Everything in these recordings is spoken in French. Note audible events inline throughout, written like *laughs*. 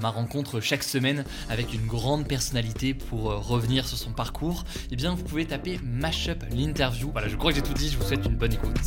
ma rencontre chaque semaine avec une grande personnalité pour euh, revenir sur son parcours, eh bien vous pouvez taper Mashup l'interview. Voilà, je crois que j'ai tout dit, je vous souhaite une bonne écoute.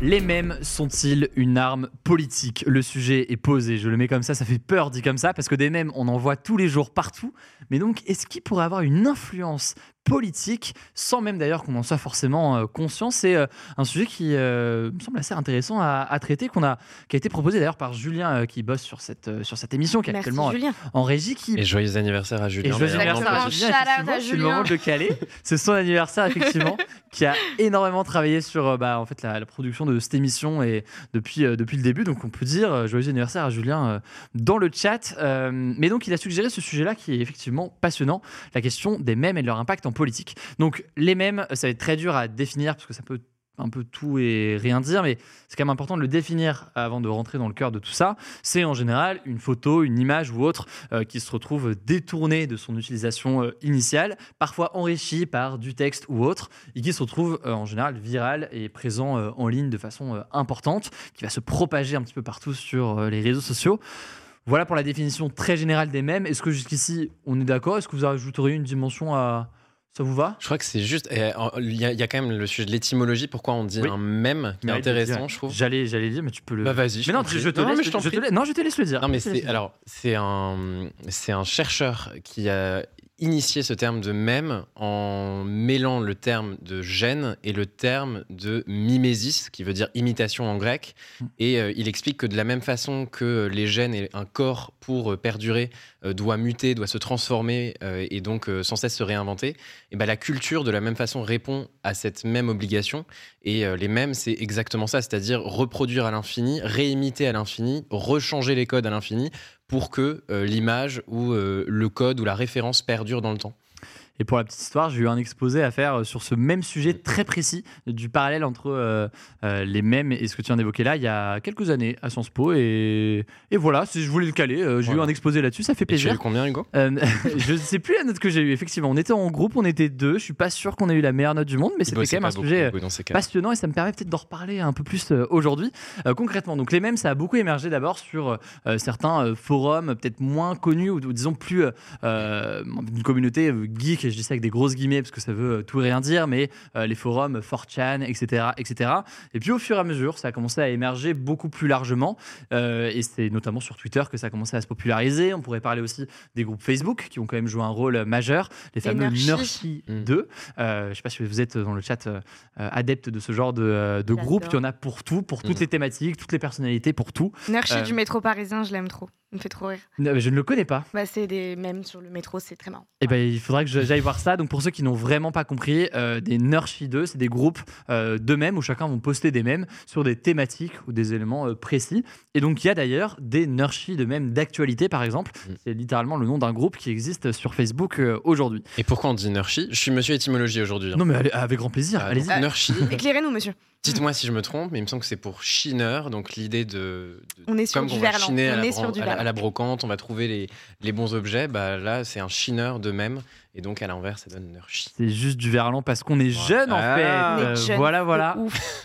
Les mèmes sont-ils une arme politique? Le sujet est posé, je le mets comme ça, ça fait peur dit comme ça, parce que des mèmes, on en voit tous les jours partout. Mais donc, est-ce qu'il pourrait avoir une influence politique, sans même d'ailleurs qu'on en soit forcément euh, conscient. C'est euh, un sujet qui euh, me semble assez intéressant à, traiter, qu'on a, qui a été proposé d'ailleurs par Julien qui bosse sur cette, sur cette émission, qui est actuellement en régie. Qui... Et joyeux anniversaire à Julien. Et joyeux anniversaire à Julien, c'est le moment de le caler. C'est son anniversaire, effectivement, *laughs* qui a énormément travaillé sur bah, en fait, la, production de cette émission et depuis, depuis le début. Donc on peut dire joyeux anniversaire à Julien dans le chat. mais donc il a suggéré ce sujet-là qui est effectivement passionnant, la question des mèmes et de leur impact en politique. Donc les mêmes, ça va être très dur à définir parce que ça peut un peu tout et rien dire, mais c'est quand même important de le définir avant de rentrer dans le cœur de tout ça. C'est en général une photo, une image ou autre euh, qui se retrouve détournée de son utilisation euh, initiale, parfois enrichie par du texte ou autre, et qui se retrouve euh, en général viral et présent en ligne de façon importante, qui va se propager un petit peu partout sur les réseaux sociaux. Voilà pour la définition très générale des mèmes. Est-ce que jusqu'ici on est d'accord? Est-ce que vous ajouteriez une dimension à, ça vous va? Je crois que c'est juste. Il y, a quand même le sujet de l'étymologie. Pourquoi on dit un mème qui est intéressant, je trouve. J'allais, j'allais dire, mais tu peux le. Bah vas-y. Mais non, je te, laisse, je, te non, je te laisse le dire. Non, mais c'est alors c'est un c'est un chercheur qui a initié ce terme de mème en mêlant le terme de gène et le terme de mimésis, qui veut dire imitation en grec. Mm. Et euh, il explique que de la même façon que les gènes et un corps pour euh, perdurer euh, doit muter, doit se transformer et donc sans cesse se réinventer, et ben la culture de la même façon répond à cette même obligation. Et les mèmes, c'est exactement ça, c'est-à-dire reproduire à l'infini, réimiter à l'infini, rechanger les codes à l'infini pour que euh, l'image ou euh, le code ou la référence perdure dans le temps. Et pour la petite histoire, j'ai eu un exposé à faire euh, sur ce même sujet très précis du parallèle entre euh, euh, les mêmes et ce que tu viens d'évoquer là il y a quelques années à Sciences Po. Et, et voilà, je voulais le caler. j'ai eu un exposé là-dessus, ça fait plaisir. tu as eu combien, Hugo? *laughs* Je ne sais plus la note que j'ai eu Effectivement, on était en groupe, on était deux. Je suis pas sûr qu'on ait eu la meilleure note du monde, mais c'était quand même un sujet passionnant et ça me permet peut-être d'en reparler un peu plus aujourd'hui. concrètement, donc les mêmes, ça a beaucoup émergé d'abord sur certains forums peut-être moins connus ou, ou disons plus une communauté geek je dis ça avec des grosses guillemets parce que ça veut euh, tout et rien dire, mais euh, les forums 4chan, etc., etc. Et puis au fur et à mesure, ça a commencé à émerger beaucoup plus largement, euh, et c'est notamment sur Twitter que ça a commencé à se populariser. On pourrait parler aussi des groupes Facebook qui ont quand même joué un rôle majeur, les fameux Nurshi 2. je ne sais pas si vous êtes dans le chat adepte de ce genre de, de groupe, il y en a pour tout, pour toutes mm. les thématiques, toutes les personnalités, pour tout. Nurshi du métro parisien, je l'aime trop. Il me fait trop rire. je ne le connais pas. Bah, c'est des mèmes sur le métro, c'est très marrant. Et eh ben, il faudra que j'aille voir ça. Donc, pour ceux qui n'ont vraiment pas compris, euh, des Nurshi 2, c'est des groupes euh, de mèmes où chacun vont poster des mèmes sur des thématiques ou des éléments euh, précis. Et donc, il y a d'ailleurs des Nurshi de mèmes d'actualité, par exemple. Mm. C'est littéralement le nom d'un groupe qui existe sur Facebook aujourd'hui. Et pourquoi on dit Nurshi Je suis monsieur étymologie aujourd'hui. Hein. Non, mais avec grand plaisir. Allez-y. Nurshi. Éclairez-nous, monsieur. Dites-moi si je me trompe, mais il me semble que c'est pour chineur, donc l'idée de, On est sur comme du on va chiner à, la, à, la, brocante, on va trouver les, les bons objets. Bah là, c'est un chineur de même, et donc à l'envers, ça donne nurchi. C'est juste du verlan parce qu'on est jeune en fait. Euh, voilà, voilà.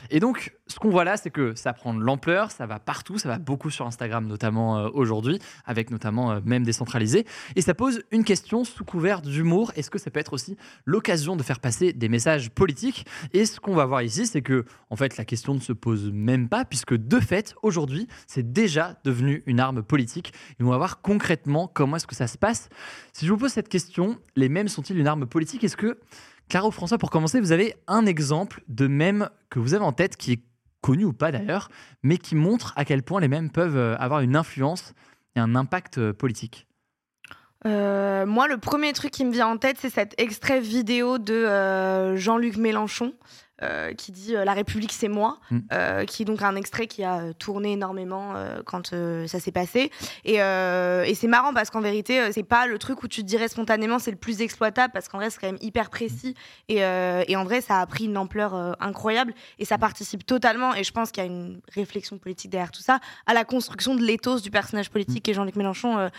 Et donc ce qu'on voit là, c'est que ça prend de l'ampleur, ça va partout, ça va beaucoup sur Instagram notamment euh, aujourd'hui, avec notamment euh, même décentralisé, et ça pose une question sous couvert d'humour. Est-ce que ça peut être aussi l'occasion de faire passer des messages politiques? Et ce qu'on va voir ici, c'est que en fait la question ne se pose même pas, puisque de fait aujourd'hui, c'est déjà devenu une arme politique. Et on va voir concrètement comment est-ce que ça se passe. Si je vous pose cette question, les mèmes sont-ils une arme politique? Est-ce que Caro François, pour commencer, vous avez un exemple de mème que vous avez en tête qui est connu ou pas d'ailleurs, mais qui montre à quel point les mêmes peuvent euh, avoir une influence et un impact euh, politique. Euh, moi, le premier truc qui me vient en tête, c'est cet extrait vidéo de Jean-Luc Mélenchon euh, qui dit euh, La République, c'est moi, mm. euh, qui est donc un extrait qui a tourné énormément quand ça s'est passé. Et, et c'est marrant parce qu'en vérité, c'est pas le truc où tu te dirais spontanément c'est le plus exploitable parce qu'en vrai, c'est quand même hyper précis. Et, et, en vrai, ça a pris une ampleur incroyable et ça participe totalement. Et je pense qu'il y a une réflexion politique derrière tout ça, à la construction de l'éthos du personnage politique mm. et Jean-Luc Mélenchon.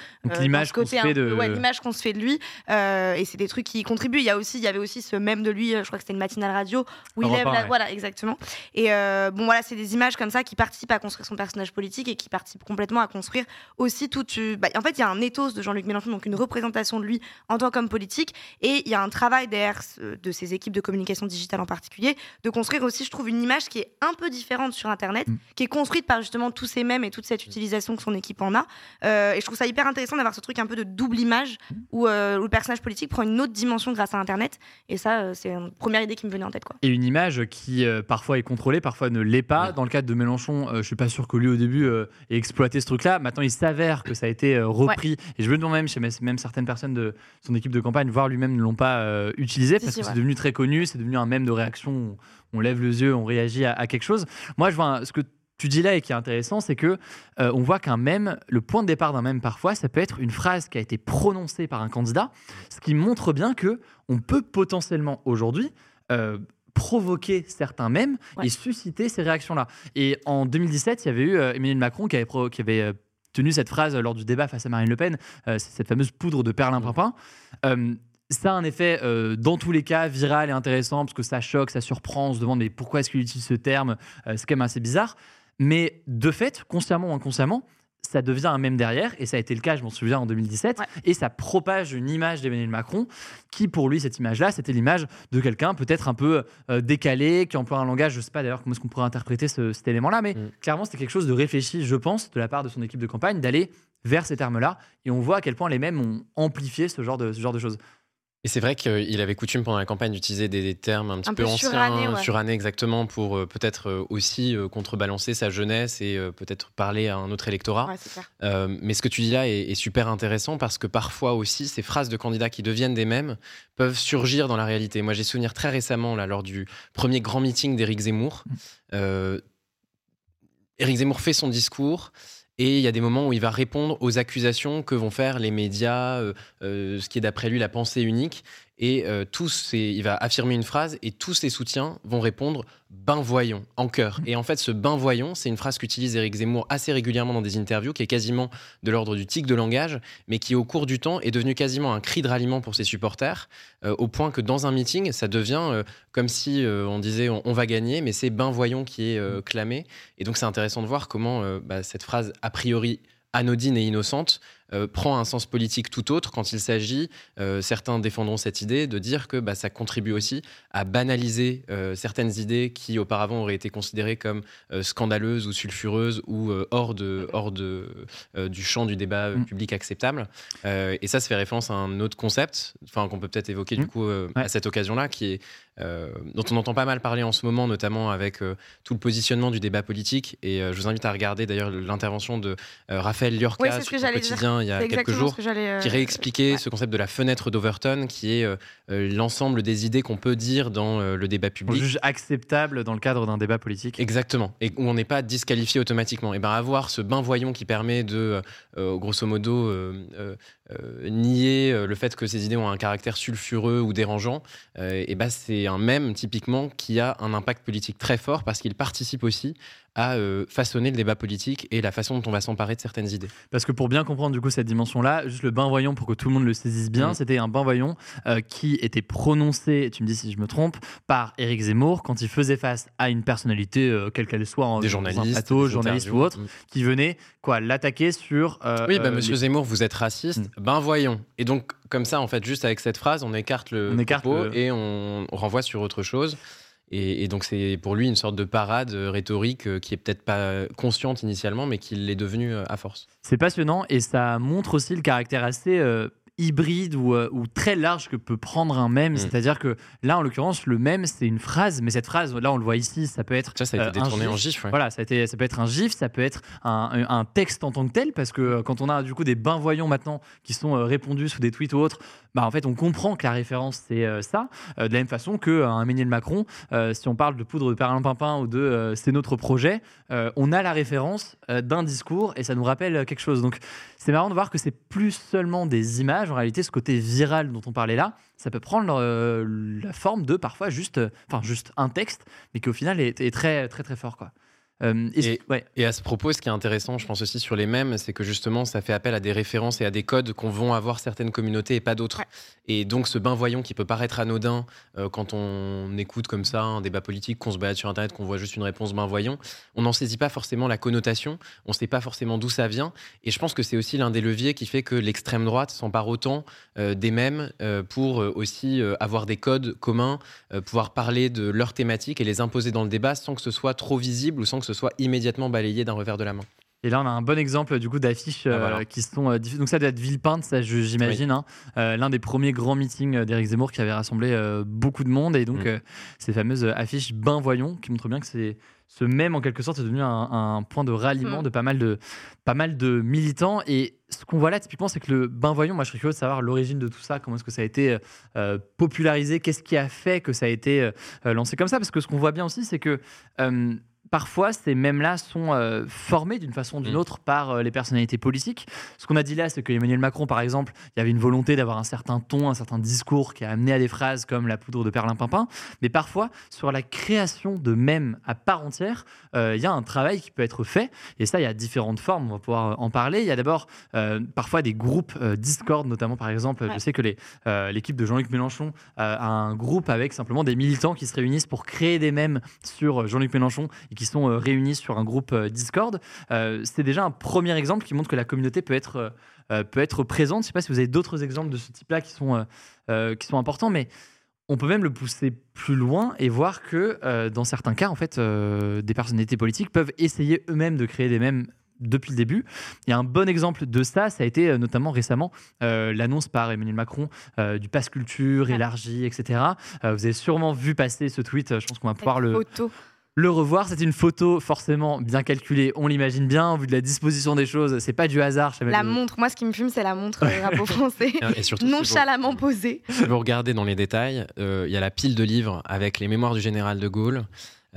l'image qu'on se fait de. l'image qu'on se fait de lui. et c'est des trucs qui contribuent. Il y, a aussi, il y avait aussi ce même de lui, je crois que c'était une matinale radio, où voilà, exactement. Et euh, bon, voilà, c'est des images comme ça qui participent à construire son personnage politique et qui participent complètement à construire aussi tout. Bah, en fait, il y a un ethos de Jean-Luc Mélenchon, donc une représentation de lui en tant qu'homme politique, et il y a un travail derrière de ses équipes de communication digitale en particulier, de construire aussi, je trouve, une image qui est un peu différente sur Internet, mm. qui est construite par justement tous ces mêmes et toute cette utilisation que son équipe en a. Euh, et je trouve ça hyper intéressant d'avoir ce truc un peu de double image mm. où, euh, où, le personnage politique prend une autre dimension grâce à Internet. Et ça, c'est une première idée qui me venait en tête. Quoi. Et une image qui euh, parfois est contrôlé, parfois ne l'est pas. Dans le cadre de Mélenchon, euh, je suis pas sûr que lui au début euh, ait exploité ce truc-là. Maintenant, il s'avère que ça a été repris. Et je veux demander même chez même certaines personnes de son équipe de campagne, voire lui-même, ne l'ont pas utilisé parce que c'est devenu très connu, c'est devenu un mème de réaction. On, lève les yeux, on réagit à, quelque chose. Moi, je vois ce que tu dis là et qui est intéressant, c'est que on voit qu'un mème, le point de départ d'un mème parfois, ça peut être une phrase qui a été prononcée par un candidat, ce qui montre bien que on peut potentiellement aujourd'hui provoquer certains mèmes et susciter ces réactions-là. Et en 2017, il y avait eu euh, Emmanuel Macron qui avait, qui avait euh, tenu cette phrase lors du débat face à Marine Le Pen, euh, cette fameuse poudre de perlimpinpin. ça a un effet, dans tous les cas, viral et intéressant, parce que ça choque, ça surprend, on se demande mais pourquoi est-ce qu'il utilise ce terme? C'est quand même assez bizarre. Mais de fait, consciemment ou inconsciemment, ça devient un même derrière, et ça a été le cas, je m'en souviens, en 2017, et ça propage une image d'Emmanuel Macron, qui pour lui, cette image-là, c'était l'image de quelqu'un peut-être un peu euh, décalé, qui emploie un langage, je sais pas d'ailleurs comment est-ce qu'on pourrait interpréter cet élément-là, mais mm. clairement, c'était quelque chose de réfléchi, je pense, de la part de son équipe de campagne, d'aller vers ces termes-là, et on voit à quel point les mêmes ont amplifié ce genre de, ce genre de choses. Et c'est vrai qu'il avait coutume pendant la campagne d'utiliser des, termes un petit peu, anciens, surannés, exactement, pour euh, peut-être euh, aussi euh, contrebalancer sa jeunesse et peut-être parler à un autre électorat. mais ce que tu dis là est, super intéressant parce que parfois aussi, ces phrases de candidats qui deviennent des mêmes peuvent surgir dans la réalité. Moi, j'ai souvenir très récemment, là, lors du premier grand meeting d'Éric Zemmour. Mmh. Éric Zemmour fait son discours. Et il y a des moments où il va répondre aux accusations que vont faire les médias, euh, euh, ce qui est d'après lui la pensée unique. Et euh, tous il va affirmer une phrase et tous ses soutiens vont répondre ben voyons en chœur. Et en fait, ce ben voyons, c'est une phrase qu'utilise Éric Zemmour assez régulièrement dans des interviews, qui est quasiment de l'ordre du tic de langage, mais qui au cours du temps est devenu quasiment un cri de ralliement pour ses supporters, euh, au point que dans un meeting, ça devient euh, comme si on disait on, va gagner, mais c'est ben voyons qui est clamé. Et donc c'est intéressant de voir comment bah, cette phrase a priori anodine et innocente euh, prend un sens politique tout autre quand il s'agit, euh, certains défendront cette idée, de dire que bah, ça contribue aussi à banaliser euh, certaines idées qui auparavant auraient été considérées comme scandaleuses ou sulfureuses ou hors, de, hors de, du champ du débat mm. public acceptable. et ça, ça fait référence à un autre concept, enfin qu'on peut peut-être évoquer du mm. coup à cette occasion-là, qui est dont on entend pas mal parler en ce moment, notamment avec tout le positionnement du débat politique. Et je vous invite à regarder d'ailleurs l'intervention de Raphaël Liorca sur le quotidien il y a quelques jours, qui euh, réexpliquait ce concept de la fenêtre d'Overton, qui est euh, euh, l'ensemble des idées qu'on peut dire dans le débat public. On juge acceptable dans le cadre d'un débat politique. Exactement, et où on n'est pas disqualifié automatiquement. Et bien avoir ce bain voyant qui permet de, grosso modo, nier le fait que ces idées ont un caractère sulfureux ou dérangeant, et ben c'est un même typiquement qui a un impact politique très fort parce qu'il participe aussi à euh, façonner le débat politique et la façon dont on va s'emparer de certaines idées. Parce que pour bien comprendre du coup cette dimension-là, juste le bain voyant pour que tout le monde le saisisse bien, mm. c'était un bain voyant euh, qui était prononcé, tu me dis si je me trompe, par Éric Zemmour quand il faisait face à une personnalité, euh, quelle qu'elle soit, en, des journalistes, plateau, journaliste ou autre, mm. qui venait quoi l'attaquer sur. oui, bah, Monsieur Zemmour, vous êtes raciste, mm. ben voyons. Et donc comme ça, en fait, juste avec cette phrase, on écarte le on écarte propos et on renvoie sur autre chose. Et, donc c'est pour lui une sorte de parade euh, rhétorique euh, qui est peut-être pas consciente initialement, mais qui l'est devenue euh, à force. C'est passionnant et ça montre aussi le caractère assez hybride ou, ou, très large que peut prendre un mème. Mm. C'est-à-dire que là, en l'occurrence, le mème, c'est une phrase, mais cette phrase, là, on le voit ici, ça peut être. Ça, ça a été détourné en gif. Voilà, ça, a été, ça peut être un gif, ça peut être un, un, texte en tant que tel, parce que quand on a du coup des bains voyants maintenant qui sont répondus sous des tweets ou autres, bah, en fait, on comprend que la référence, c'est euh, ça. Euh, de la même façon qu'un euh, Emmanuel Macron, si on parle de poudre de perlimpinpin ou de c'est notre projet, on a la référence d'un discours et ça nous rappelle quelque chose. Donc, c'est marrant de voir que c'est plus seulement des images. En réalité, ce côté viral dont on parlait là, ça peut prendre la forme de parfois juste, enfin, juste un texte, mais qui au final est, est très, très, très fort, quoi. Euh, et, à ce propos, ce qui est intéressant, je pense aussi sur les mêmes, c'est que justement, ça fait appel à des références et à des codes qu'on vont avoir certaines communautés et pas d'autres. Et donc, ce bain voyant qui peut paraître anodin euh, quand on écoute comme ça un débat politique, qu'on se balade sur Internet, qu'on voit juste une réponse bain voyant, on n'en saisit pas forcément la connotation, on ne sait pas forcément d'où ça vient. Et je pense que c'est aussi l'un des leviers qui fait que l'extrême droite s'empare autant euh, des mêmes pour aussi avoir des codes communs, pouvoir parler de leurs thématiques et les imposer dans le débat sans que ce soit trop visible ou sans que ce soit immédiatement balayé d'un revers de la main. Et là, on a un bon exemple du coup d'affiches ah, euh, qui sont euh, donc ça doit être Villepinte, ça j'imagine, hein. euh, l'un des premiers grands meetings d'Éric Zemmour qui avait rassemblé beaucoup de monde et donc mm. ces fameuses affiches bain voyons qui montrent bien que c'est ce même en quelque sorte est devenu un, point de ralliement mm. de pas mal de pas mal de militants et ce qu'on voit là typiquement c'est que le bain voyons, moi je serais curieux de savoir l'origine de tout ça, comment est-ce que ça a été popularisé, qu'est-ce qui a fait que ça a été lancé comme ça? Parce que ce qu'on voit bien aussi c'est que parfois, ces mêmes-là sont euh, formés d'une façon ou d'une mm. autre par euh, les personnalités politiques. Ce qu'on a dit là, c'est que Emmanuel Macron, par exemple, il y avait une volonté d'avoir un certain ton, un certain discours qui a amené à des phrases comme la poudre de perlimpinpin. Mais parfois, sur la création de mèmes à part entière, euh, il y a un travail qui peut être fait. Et ça, il y a différentes formes, on va pouvoir en parler. Il y a d'abord parfois des groupes Discord, notamment, par exemple. Je sais que l'équipe de Jean-Luc Mélenchon a un groupe avec simplement des militants qui se réunissent pour créer des mèmes sur Jean-Luc Mélenchon qui sont euh, réunis sur un groupe euh, Discord. Euh, c'est déjà un premier exemple qui montre que la communauté peut être, peut être présente. Je ne sais pas si vous avez d'autres exemples de ce type-là qui, sont qui sont importants, mais on peut même le pousser plus loin et voir que dans certains cas, en fait, des personnalités politiques peuvent essayer eux-mêmes de créer des mêmes depuis le début. Il y a un bon exemple de ça, ça a été notamment récemment l'annonce par Emmanuel Macron du pass culture élargi, etc. vous avez sûrement vu passer ce tweet, je pense qu'on va pouvoir le, le revoir. C'est une photo forcément bien calculée, on l'imagine bien, vu de la disposition des choses, c'est pas du hasard. La montre, moi ce qui me fume, c'est la montre drapeau *laughs* français, et surtout, nonchalamment posée. Si vous regardez dans les détails, euh, il y a la pile de livres avec les mémoires du général de Gaulle.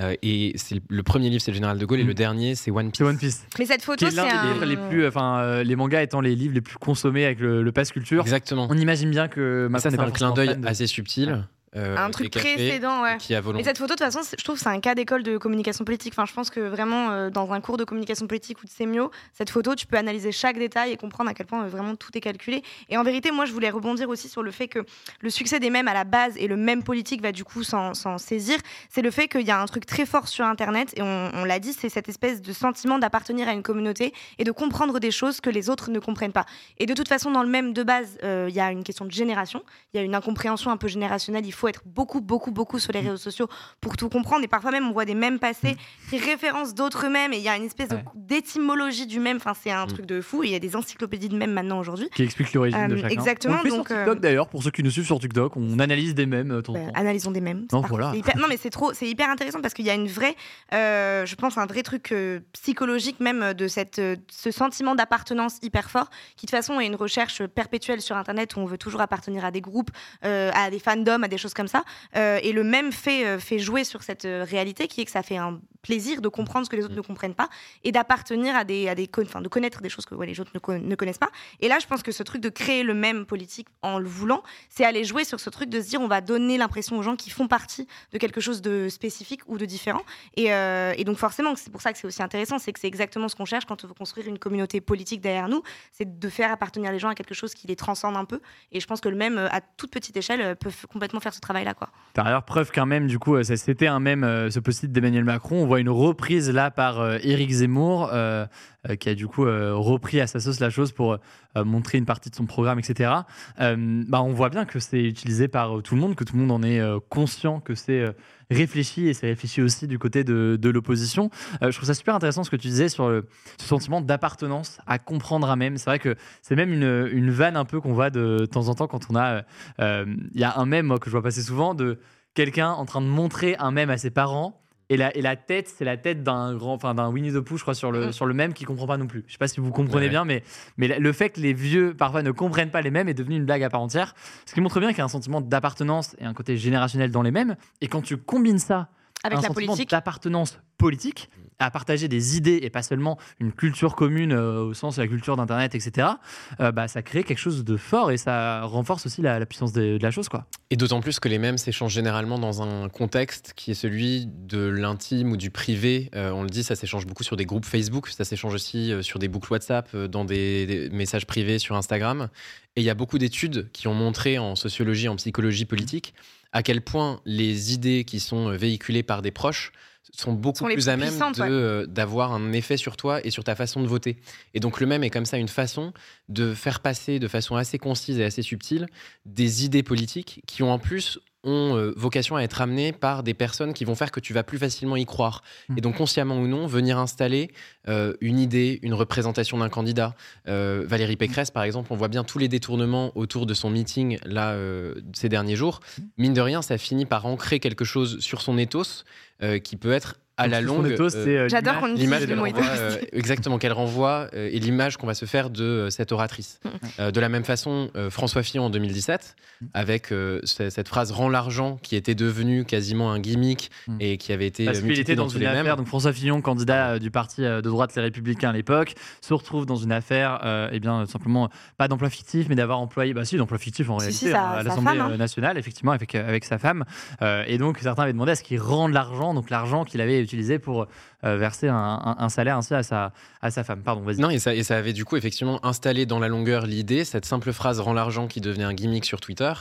Euh, et c'est le premier livre, c'est le général de Gaulle, et le mm. dernier, c'est One Piece. One Piece. Mais cette photo, c'est un... les plus, enfin, euh, les mangas étant les livres les plus consommés avec le, pass culture. Exactement. On imagine bien que ça, c'est un clin d'œil assez subtil. Euh, un truc précédent, ouais. Qui a Et cette photo, de toute façon, je trouve c'est un cas d'école de communication politique. Enfin, je pense que vraiment, euh, dans un cours de communication politique ou de sémio, cette photo, tu peux analyser chaque détail et comprendre à quel point euh, vraiment tout est calculé. Et en vérité, moi, je voulais rebondir aussi sur le fait que le succès des mèmes à la base et le même politique va du coup s'en saisir. C'est le fait qu'il y a un truc très fort sur Internet, et on, on l'a dit, c'est cette espèce de sentiment d'appartenir à une communauté et de comprendre des choses que les autres ne comprennent pas. Et de toute façon, dans le même de base, il y a une question de génération, il y a une incompréhension un peu générationnelle. Il faut être beaucoup, beaucoup, beaucoup sur les mm. réseaux sociaux pour tout comprendre. Et parfois même, on voit des mèmes passer mm. qui référencent d'autres mèmes. Et il y a une espèce d'étymologie du mème. Enfin, c'est un mm. truc de fou. il y a des encyclopédies de mèmes maintenant aujourd'hui. Qui expliquent l'origine de euh, chacun. Exactement. On le fait donc, sur TikTok euh, d'ailleurs, pour ceux qui nous suivent sur TikTok, on analyse des mèmes. Euh, bah, analysons des mèmes. Non, voilà. non, mais c'est trop, c'est hyper intéressant parce qu'il y a une vraie, je pense, un vrai truc psychologique même de cette, ce sentiment d'appartenance hyper fort qui de toute façon est une recherche perpétuelle sur Internet où on veut toujours appartenir à des groupes, à des fandoms, à des choses choses comme ça. et le même fait, fait jouer sur cette réalité qui est que ça fait un plaisir de comprendre ce que les autres mm. ne comprennent pas et d'appartenir à des, à des enfin, de connaître des choses que les autres ne, ne, connaissent pas. Et là, je pense que ce truc de créer le même politique en le voulant, c'est aller jouer sur ce truc de se dire on va donner l'impression aux gens qui font partie de quelque chose de spécifique ou de différent. Et, euh, et donc forcément, c'est pour ça que c'est aussi intéressant, c'est que c'est exactement ce qu'on cherche quand on veut construire une communauté politique derrière nous, c'est de faire appartenir les gens à quelque chose qui les transcende un peu. Et je pense que le même, à toute petite échelle, euh, peut complètement faire ce travail-là. Par ailleurs, preuve qu'un même, du coup, euh, c'était un même, ce post d'Emmanuel Macron. On voit une reprise là par Éric Zemmour. Euh, qui a du coup euh, repris à sa sauce la chose pour euh, montrer une partie de son programme, etc. bah, on voit bien que c'est utilisé par tout le monde, que tout le monde en est conscient, que c'est réfléchi et c'est réfléchi aussi du côté de, l'opposition. je trouve ça super intéressant ce que tu disais sur ce sentiment d'appartenance, à comprendre à même. C'est vrai que c'est même une, une, vanne un peu qu'on voit de, temps en temps quand on a. Il y a un mème que je vois passer souvent de quelqu'un en train de montrer un mème à ses parents et la, et la tête, c'est la tête d'un grand, enfin d'un Winnie the Pooh, je crois, sur le, mm. sur le même qui comprend pas non plus. Je sais pas si vous comprenez bien, mais, mais le fait que les vieux parfois ne comprennent pas les mêmes est devenu une blague à part entière. Ce qui montre bien qu'il y a un sentiment d'appartenance et un côté générationnel dans les mêmes. Et quand tu combines ça avec un sentiment d'appartenance politique, à partager des idées et pas seulement une culture commune euh, au sens de la culture d'Internet, etc., euh, bah, ça crée quelque chose de fort et ça renforce aussi la, puissance de, la chose. Quoi. Et d'autant plus que les mêmes s'échangent généralement dans un contexte qui est celui de l'intime ou du privé. Euh, on le dit, ça s'échange beaucoup sur des groupes Facebook, ça s'échange aussi sur des boucles WhatsApp, dans des, messages privés sur Instagram. Et il y a beaucoup d'études qui ont montré en sociologie, en psychologie politique, à quel point les idées qui sont véhiculées par des proches sont beaucoup plus à même euh, d'avoir un effet sur toi et sur ta façon de voter. Et donc le même est comme ça une façon de faire passer de façon assez concise et assez subtile des idées politiques qui ont en plus ont euh, vocation à être amenées par des personnes qui vont faire que tu vas plus facilement y croire. Mmh. Et donc, consciemment ou non, venir installer euh, une idée, une représentation d'un candidat. Valérie Pécresse, par exemple, on voit bien tous les détournements autour de son meeting là ces derniers jours. Mmh. Mine de rien, ça finit par ancrer quelque chose sur son ethos euh, qui peut être à la longue. Euh, euh, J'adore qu'on l'image qu'elle renvoie, exactement qu'elle renvoie et l'image qu'on va se faire de cette oratrice. Mm. de la même façon, François Fillon en 2017, mm. avec cette phrase rend l'argent qui était devenue quasiment un gimmick mm. et qui avait été Parce qu'il était dans, une affaire. Donc François Fillon, candidat du parti de droite Les Républicains à l'époque, se retrouve dans une affaire, et eh bien simplement pas d'emploi fictif, mais d'avoir employé, bah si, d'emploi fictif en réalité à l'Assemblée hein. nationale, effectivement, avec avec sa femme. et donc certains avaient demandé à ce qu'il rende l'argent, donc l'argent qu'il avait utilisé pour euh, verser un, salaire ainsi à sa, à sa femme. Pardon, vas-y. Non, et ça, et ça avait du coup effectivement installé dans la longueur l'idée, cette simple phrase rend l'argent qui devenait un gimmick sur Twitter,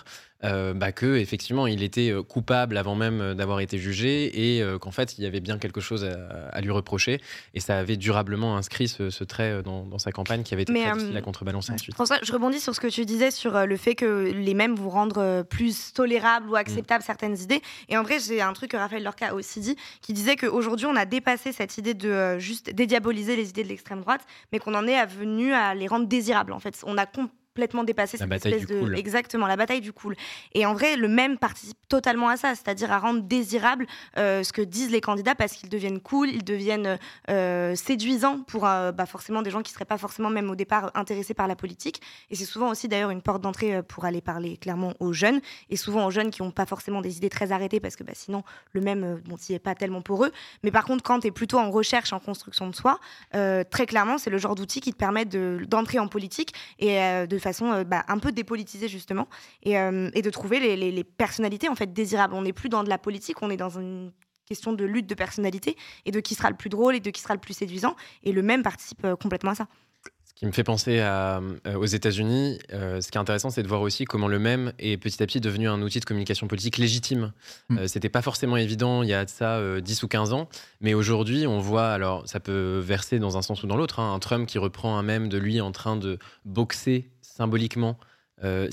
euh, bah, que effectivement il était euh, coupable avant même euh, d'avoir été jugé et qu'en fait il y avait bien quelque chose à, lui reprocher et ça avait durablement inscrit ce, trait dans, sa campagne qui avait été très difficile à contrebalancer ensuite. François, je rebondis sur ce que tu disais sur le fait que les mêmes vous rendre plus tolérables ou acceptables certaines idées et en vrai j'ai un truc que Raphaël Lorca a aussi dit qui disait qu'aujourd'hui on a dépassé cette idée de juste dédiaboliser les idées de l'extrême droite mais qu'on en est venu à les rendre désirables en fait. On a complètement dépassé cette espèce de exactement la bataille du cool. Et en vrai le même participe totalement à ça c'est-à-dire à rendre désirable euh, ce que disent les candidats parce qu'ils deviennent cool ils deviennent euh, séduisants pour euh, bah, forcément des gens qui seraient pas forcément même au départ intéressés par la politique. Et c'est souvent aussi d'ailleurs une porte d'entrée pour aller parler clairement aux jeunes. Et souvent aux jeunes qui ont pas forcément des idées très arrêtées parce que bah, sinon le même bon n'y est pas tellement pour eux. Mais par contre quand tu es plutôt en recherche en construction de soi très clairement c'est le genre d'outil qui te permet d'entrer en politique et de façon euh, bah, un peu dépolitisée justement et, euh, et de trouver les, les, personnalités en fait désirables. On n'est plus dans de la politique, on est dans une question de lutte de personnalité et de qui sera le plus drôle et de qui sera le plus séduisant. Et le même participe euh, complètement à ça. Ce qui me fait penser à, aux États-Unis, ce qui est intéressant, c'est de voir aussi comment le même est petit à petit devenu un outil de communication politique légitime. Mm. C'était pas forcément évident il y a ça 10 ou 15 ans, mais aujourd'hui, on voit, alors ça peut verser dans un sens ou dans l'autre, hein, un Trump qui reprend un même de lui en train de boxer symboliquement euh,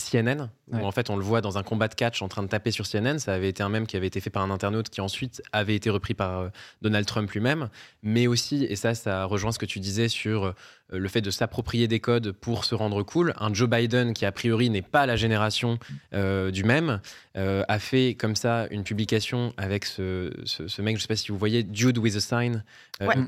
Où en fait on le voit dans un combat de catch en train de taper sur CNN. Ça avait été un même qui avait été fait par un internaute qui ensuite avait été repris par euh, Donald Trump lui-même. Mais aussi, et ça, ça rejoint ce que tu disais sur euh, le fait de s'approprier des codes pour se rendre cool. Un Joe Biden qui a priori n'est pas la génération du même a fait comme ça une publication avec ce, ce, mec, je sais pas si vous voyez, Dude with a sign,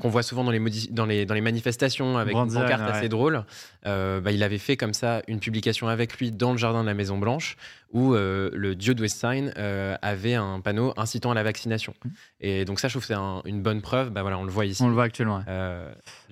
qu'on voit souvent dans les, dans les, dans les manifestations avec une pancarte assez drôle. Bah, il avait fait comme ça une publication avec lui dans le jardin de la Maison Blanche où le Dieu West Sign avait un panneau incitant à la vaccination. Mmh. Et donc ça, je trouve que c'est une bonne preuve. Bah voilà, on le voit ici. On le voit actuellement.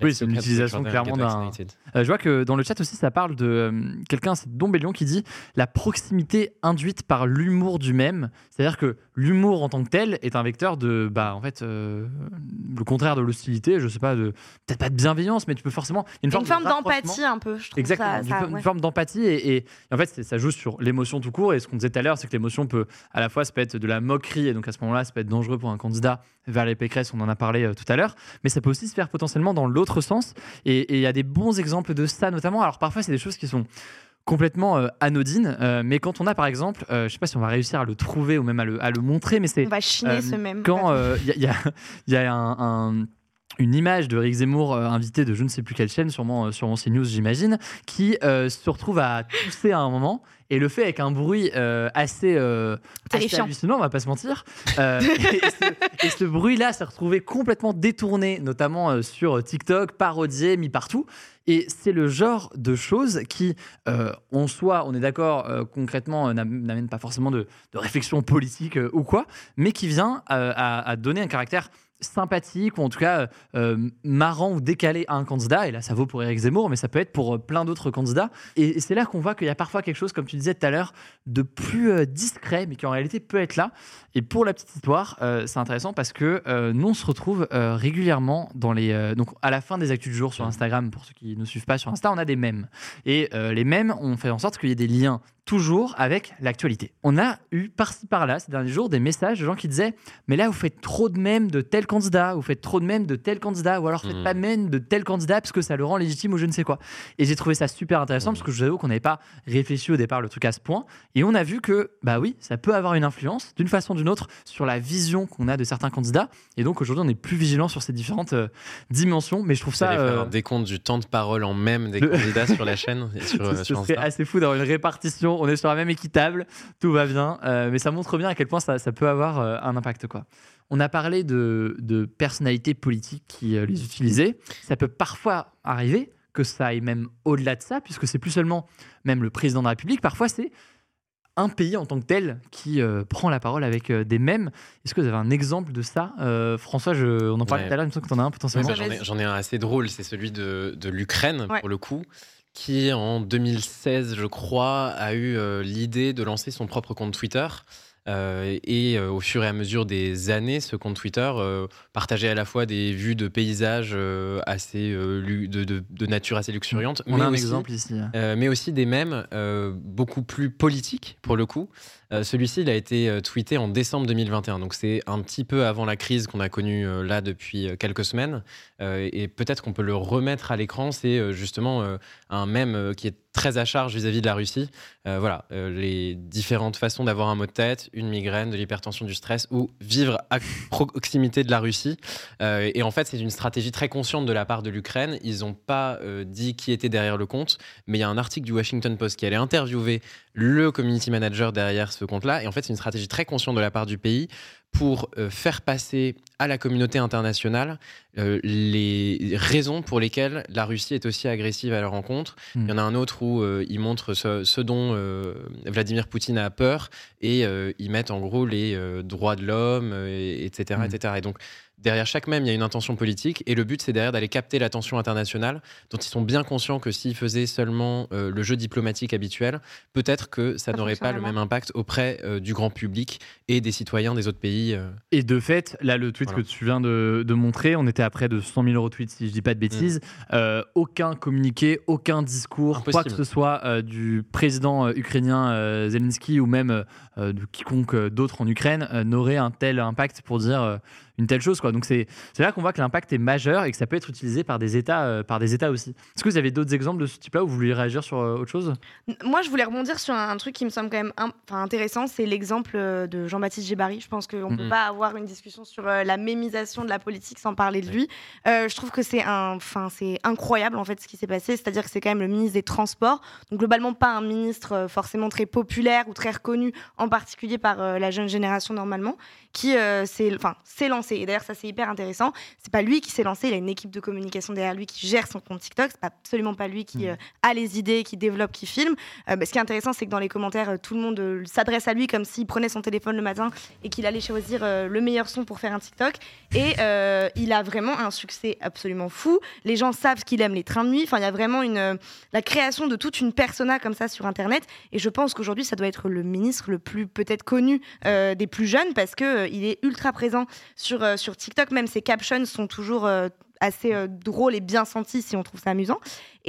oui, c'est une utilisation clairement d'un. je vois que dans le chat aussi, ça parle de quelqu'un, c'est Dombellion, qui dit la proximité induite par l'humour du même. C'est-à-dire que l'humour en tant que tel est un vecteur de, bah, en fait, le contraire de l'hostilité. Je sais pas, de peut-être pas de bienveillance, mais tu peux forcément. Une forme, d'empathie un peu. Je trouve Exactement. une, forme d'empathie et, en fait, ça joue sur l'émotion tout court. Et ce qu'on disait tout à l'heure, c'est que l'émotion peut à la fois ça peut être de la moquerie et donc à ce moment-là, ça peut être dangereux pour un candidat vers les Pécresse. On en a parlé euh, tout à l'heure, mais ça peut aussi se faire potentiellement dans l'autre sens. Et il y a des bons exemples de ça, notamment. Alors parfois, c'est des choses qui sont complètement euh, anodines. Euh, mais quand on a, par exemple, je sais pas si on va réussir à le trouver ou même à le, à le montrer, mais c'est. On va chiner ce même. Quand il y, *laughs* y, a, un une image de Rick Zemmour euh, invité de je ne sais plus quelle chaîne, sûrement euh, sur mon CNews j'imagine, qui euh, se retrouve à tousser à un moment et le fait avec un bruit assez, assez, hallucinant, on va pas se mentir. *laughs* et ce, bruit-là s'est retrouvé complètement détourné, notamment sur TikTok, parodié, mis partout. Et c'est le genre de choses qui, en soi, on est d'accord, concrètement, n'amène pas forcément de, réflexion politique ou quoi, mais qui vient à donner un caractère sympathique ou en tout cas euh, marrant ou décalé à un candidat. Et là, ça vaut pour Eric Zemmour, mais ça peut être pour euh, plein d'autres candidats. Et, c'est là qu'on voit qu'il y a parfois quelque chose, comme tu disais tout à l'heure, de plus euh, discret, mais qui en réalité peut être là. Et pour la petite histoire, c'est intéressant parce que nous, on se retrouve régulièrement dans les. donc, à la fin des actus du jour sur Instagram, pour ceux qui ne suivent pas sur Insta, on a des mèmes. Et les mèmes, on fait en sorte qu'il y ait des liens toujours avec l'actualité. On a eu par-ci par-là ces derniers jours des messages de gens qui disaient Mais là, vous faites trop de mèmes de tel candidat, vous faites trop de mèmes de tel candidat, ou alors faites pas de mèmes de tel candidat parce que ça le rend légitime ou je ne sais quoi. Et j'ai trouvé ça super intéressant parce que je vous avoue qu'on n'avait pas réfléchi au départ le truc à ce point. Et on a vu que, bah oui, ça peut avoir une influence d'une façon ou d'une autre sur la vision qu'on a de certains candidats. Et donc aujourd'hui, on est plus vigilant sur ces différentes euh, dimensions. Mais je trouve ça. Euh... des comptes du temps de parole en même des candidats sur la *laughs* chaîne. Et sur, euh, assez fou d'avoir une répartition on est sur la même équitable, tout va bien. Euh, mais ça montre bien à quel point ça, peut avoir euh, un impact. Quoi. On a parlé de, personnalités politiques qui euh, les utilisaient. Ça peut parfois arriver que ça aille même au-delà de ça, puisque c'est plus seulement même le président de la République. Parfois, c'est un pays en tant que tel qui prend la parole avec des mèmes. Est-ce que vous avez un exemple de ça? François, je, on en parlait tout à l'heure, il me semble que tu en as un potentiellement. J'en ai, un assez drôle, c'est celui de, l'Ukraine, pour le coup qui en 2016, je crois, a eu euh, l'idée de lancer son propre compte Twitter. Euh, et euh, au fur et à mesure des années, ce compte Twitter partageait à la fois des vues de paysages assez de, de, nature assez luxuriante, On mais a un exemple ici. mais aussi des mèmes beaucoup plus politiques pour le coup. Euh, celui-ci, il a été euh, tweeté en décembre 2021, donc c'est un petit peu avant la crise qu'on a connue euh, là depuis quelques semaines. et peut-être qu'on peut le remettre à l'écran. C'est justement un mème qui est très à charge vis-à-vis de la Russie. voilà, les différentes façons d'avoir un mot de tête, une migraine, de l'hypertension, du stress, ou vivre à proximité de la Russie. et en fait, c'est une stratégie très consciente de la part de l'Ukraine. Ils n'ont pas dit qui était derrière le compte, mais il y a un article du Washington Post qui allait interviewer le community manager derrière ce compte-là. Et en fait, c'est une stratégie très consciente de la part du pays pour euh, faire passer à la communauté internationale euh, les raisons pour lesquelles la Russie est aussi agressive à leur rencontre. Hmm. Il y en a un autre où euh, ils montrent ce, dont Vladimir Poutine a peur et ils mettent en gros les droits de l'homme, etc., etc. Et donc derrière chaque même, il y a une intention politique. Et le but, c'est derrière d'aller capter l'attention internationale, dont ils sont bien conscients que s'ils faisaient seulement euh, le jeu diplomatique habituel, peut-être que ça, n'aurait pas le même impact auprès euh, du grand public et des citoyens des autres pays. Euh. Et de fait, là, le tweet que tu viens de, montrer, on était à près de 100 000 retweets, si je dis pas de bêtises. Mm. aucun communiqué, aucun discours, quoi que ce soit du président ukrainien Zelensky ou même de quiconque d'autre en Ukraine n'aurait un tel impact pour dire une telle chose. Quoi. Donc c'est là qu'on voit que l'impact est majeur et que ça peut être utilisé par des États, euh, par des États aussi. Est-ce que vous avez d'autres exemples de ce type-là ou vous voulez réagir sur euh, autre chose? Moi, je voulais rebondir sur un, truc qui me semble quand même intéressant, c'est l'exemple euh, de Jean-Baptiste Gébari. Je pense qu'on ne peut pas avoir une discussion sur la mémisation de la politique sans parler de lui. je trouve que c'est incroyable en fait ce qui s'est passé, c'est-à-dire que c'est quand même le ministre des Transports, donc globalement pas un ministre forcément très populaire ou très reconnu, en particulier par la jeune génération normalement, qui s'est lancé lancé. Et d'ailleurs, ça c'est hyper intéressant. C'est pas lui qui s'est lancé, il a une équipe de communication derrière lui qui gère son compte TikTok. C'est absolument pas lui qui mmh. a les idées, qui développe, qui filme. Bah, ce qui est intéressant, c'est que dans les commentaires, tout le monde s'adresse à lui comme s'il prenait son téléphone le matin et qu'il allait choisir le meilleur son pour faire un TikTok. Et il a vraiment un succès absolument fou. Les gens savent qu'il aime les trains de nuit. Enfin, il y a vraiment une, la création de toute une persona comme ça sur Internet. Et je pense qu'aujourd'hui, ça doit être le ministre le plus peut-être connu euh, des plus jeunes parce qu'il euh, il est ultra présent sur, euh, sur TikTok. Même ses captions sont toujours assez drôles et bien sentis si on trouve ça amusant.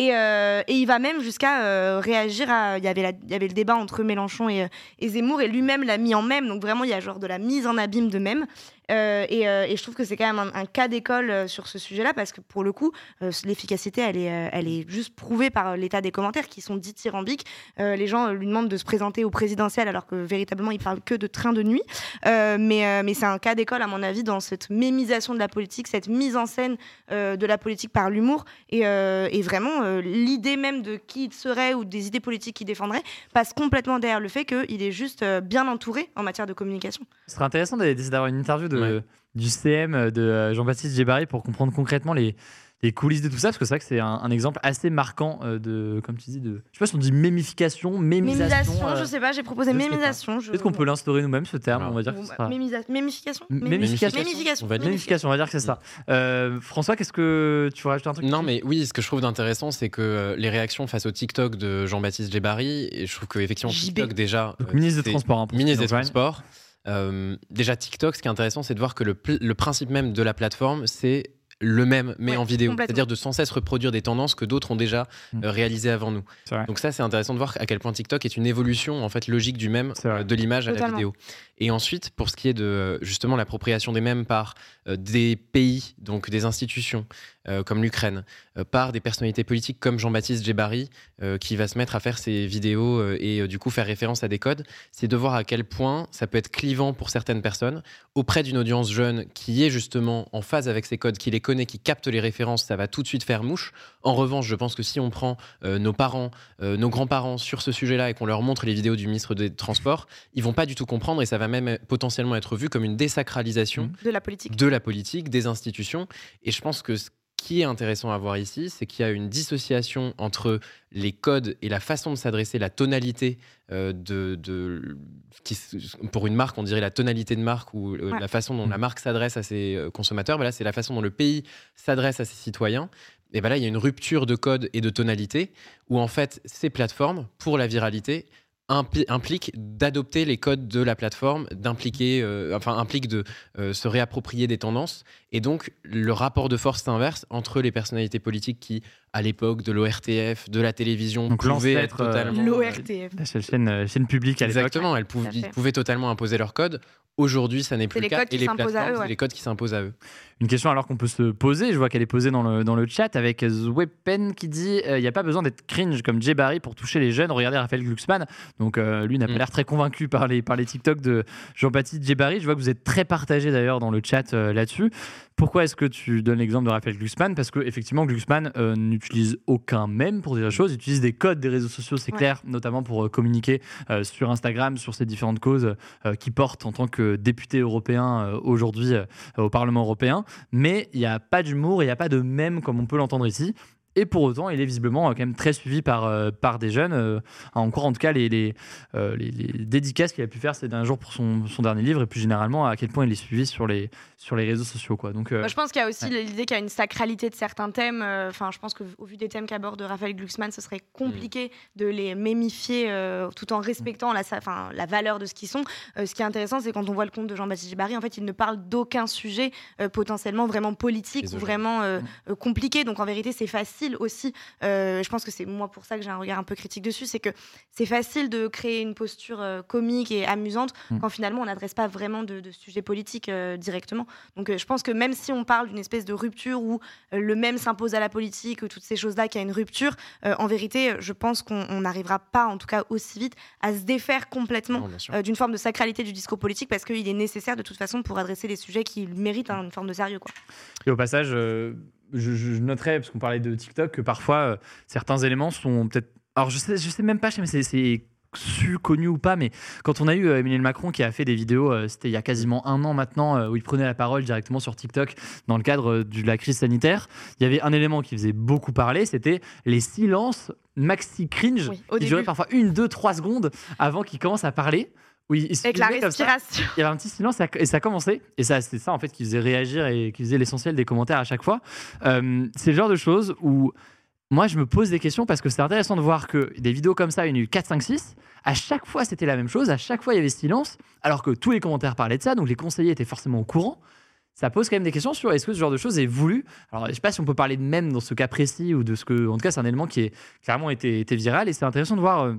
Et, et il va même jusqu'à réagir à. Il y, avait le débat entre Mélenchon et, et Zemmour et lui-même l'a mis en même. Donc vraiment, il y a genre de la mise en abîme de même. Euh, euh, et, je trouve que c'est quand même un, cas d'école euh, sur ce sujet-là parce que pour le coup, l'efficacité, elle est, elle est juste prouvée par l'état des commentaires qui sont dithyrambiques. les gens lui demandent de se présenter au présidentiel alors que véritablement, il parle que de train de nuit. mais mais c'est un cas d'école, à mon avis, dans cette mémisation de la politique, cette mise en scène de la politique par l'humour. Et, vraiment, l'idée même de qui il serait ou des idées politiques qu'il défendrait passe complètement derrière le fait qu'il est juste bien entouré en matière de communication. Ce serait intéressant d'essayer d'avoir une interview de du CM de euh, Jean-Baptiste Djebari pour comprendre concrètement les, les coulisses de tout ça, parce que c'est vrai que c'est un, exemple assez marquant euh, de, comme tu dis, de, je sais pas si on dit mémification, mémisation. Mémisation, euh, je sais pas, j'ai proposé mémisation. Peut-être qu'on peut l'instaurer nous-mêmes ce terme, on va dire que sera... Mémification Mémification Mémification. Mémification, on va dire que c'est ça. François, qu'est-ce que tu veux rajouter un truc Non, mais oui, ce que je trouve d'intéressant, c'est que les réactions face au TikTok de Jean-Baptiste Djebari, et je trouve qu'effectivement, TikTok déjà. ministre des Transports. Hein, ministre des Transports. Euh, déjà, TikTok, ce qui est intéressant, c'est de voir que le, le principe même de la plateforme, c'est le même, mais en vidéo. C'est-à-dire de sans cesse reproduire des tendances que d'autres ont déjà mm. euh, réalisées avant nous. Donc ça, c'est intéressant de voir à quel point TikTok est une évolution en fait logique du même euh, de l'image à la vidéo. Et ensuite, pour ce qui est de justement l'appropriation des mêmes par des pays, donc des institutions, euh, comme l'Ukraine, euh, par des personnalités politiques comme Jean-Baptiste Djebari, euh, qui va se mettre à faire ses vidéos et du coup faire référence à des codes, c'est de voir à quel point ça peut être clivant pour certaines personnes auprès d'une audience jeune qui est justement en phase avec ces codes, qui les connaît, qui capte les références, ça va tout de suite faire mouche. En revanche, je pense que si on prend nos parents, nos grands-parents sur ce sujet-là et qu'on leur montre les vidéos du ministre des Transports, ils vont pas du tout comprendre et ça va même potentiellement être vu comme une désacralisation de la politique, de la politique, des institutions. Et je pense que qui est intéressant à voir ici, c'est qu'il y a une dissociation entre les codes et la façon de s'adresser, la tonalité euh, de, pour une marque, on dirait la tonalité de marque ou euh, la façon dont la mm. marque s'adresse à ses euh, consommateurs. Voilà, c'est la façon dont le pays s'adresse à ses citoyens. Et voilà, il y a une rupture de code et de tonalité où en fait ces plateformes, pour la viralité, implique d'adopter les codes de la plateforme, d'impliquer, euh, enfin implique de euh, se réapproprier des tendances. Et donc le rapport de force inverse entre les personnalités politiques qui, à l'époque de l'ORTF, de la télévision, pouvaient être euh, totalement l'ORTF, la chaîne, chaîne publique. À Exactement, elles pouvaient, totalement imposer leurs codes. Aujourd'hui, ça n'est plus le cas. Et les plateformes, c'est les codes qui s'imposent à eux. Une question alors qu'on peut se poser, je vois qu'elle est posée dans le, dans le chat avec Zwepen qui dit il n'y a pas besoin d'être cringe comme Jay Barry pour toucher les jeunes. Regardez Raphaël Glucksmann. Donc lui n'a pas mm. l'air très convaincu par les, par les TikTok de Jean-Baptiste Djebari. Je vois que vous êtes très partagé d'ailleurs dans le chat là-dessus. Pourquoi est-ce que tu donnes l'exemple de Raphaël Glucksmann? Parce qu'effectivement, Glucksmann euh, n'utilise aucun mème pour dire les choses. Il utilise des codes des réseaux sociaux, c'est clair, notamment pour euh, communiquer euh, sur Instagram sur ces différentes causes qu'il porte en tant que député européen aujourd'hui au Parlement européen. Mais il n'y a pas d'humour, il n'y a pas de mème comme on peut l'entendre ici. Et pour autant, il est visiblement quand même très suivi par, euh, par des jeunes. Euh, encore en tout cas les, les, euh, les, dédicaces qu'il a pu faire ces derniers jours pour son, son, dernier livre et plus généralement à quel point il est suivi sur les, sur les réseaux sociaux. Quoi. Donc, je pense qu'il y a aussi l'idée qu'il y a une sacralité de certains thèmes. Enfin, je pense qu'au vu des thèmes qu'aborde Raphaël Glucksmann, ce serait compliqué de les mémifier tout en respectant la, la valeur de ce qu'ils sont. ce qui est intéressant, c'est quand on voit le compte de Jean-Baptiste Barry, en fait, il ne parle d'aucun sujet potentiellement vraiment politique ou vraiment compliqué. Donc en vérité, c'est facile aussi. Euh, je pense que c'est moi pour ça que j'ai un regard un peu critique dessus, c'est que c'est facile de créer une posture euh, comique et amusante mm. quand finalement on n'adresse pas vraiment de, de sujets politiques euh, directement. Donc je pense que même si on parle d'une espèce de rupture où le même s'impose à la politique ou toutes ces choses-là, qu'il y a une rupture, en vérité, je pense qu'on n'arrivera pas, en tout cas aussi vite, à se défaire complètement d'une forme de sacralité du discours politique parce qu'il est nécessaire de toute façon pour adresser des sujets qui méritent une forme de sérieux. Quoi. Et au passage, je, noterais, parce qu'on parlait de TikTok, que parfois euh, certains éléments sont peut-être. Alors je sais, je sais même pas, mais c'est su, connu ou pas, mais quand on a eu euh, Emmanuel Macron qui a fait des vidéos, euh, c'était il y a quasiment un an maintenant, où il prenait la parole directement sur TikTok dans le cadre de la crise sanitaire, il y avait un élément qui faisait beaucoup parler, c'était les silences maxi cringe qui duraient parfois une, deux, trois secondes avant qu'il commence à parler. Oui, il Avec la respiration. il y avait un petit silence et ça commençait. Et ça, c'est ça en fait qui faisait réagir et qui faisait l'essentiel des commentaires à chaque fois. c'est le genre de choses où moi, je me pose des questions parce que c'est intéressant de voir que des vidéos comme ça, il y en a eu 4, 5, 6. À chaque fois, c'était la même chose. À chaque fois, il y avait silence. Alors que tous les commentaires parlaient de ça. Donc, les conseillers étaient forcément au courant. Ça pose quand même des questions sur est-ce que ce genre de choses est voulu. Alors, je ne sais pas si on peut parler de même dans ce cas précis ou de ce que. En tout cas, c'est un élément qui est clairement été, été viral. Et c'est intéressant de voir euh,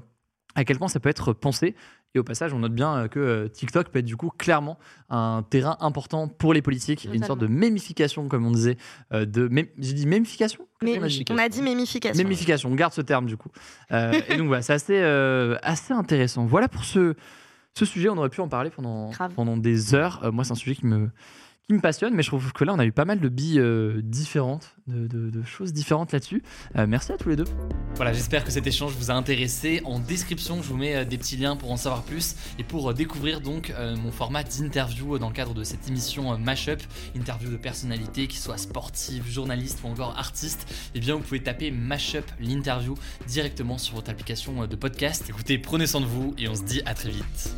à quel point ça peut être pensé. Et au passage, on note bien euh, que euh, TikTok peut être du coup clairement un terrain important pour les politiques, une sorte de mémification, comme on disait. Euh, de J'ai dit mémification On a dit mémification. Mémification, on garde ce terme du coup. et donc voilà, c'est assez, assez intéressant. Voilà pour ce, ce sujet, on aurait pu en parler pendant, pendant des heures. moi, c'est un sujet qui me, me passionne, mais je trouve que là, on a eu pas mal de billes euh, différentes, de, choses différentes là-dessus. Euh, merci à tous les deux. Voilà, j'espère que cet échange vous a intéressé. En description, je vous mets euh, des petits liens pour en savoir plus et pour découvrir donc mon format d'interview dans le cadre de cette émission Mashup, interview de personnalités, qui soient sportives, journalistes ou encore artistes. Eh bien, vous pouvez taper Mashup l'interview directement sur votre application de podcast. Écoutez, prenez soin de vous et on se dit à très vite.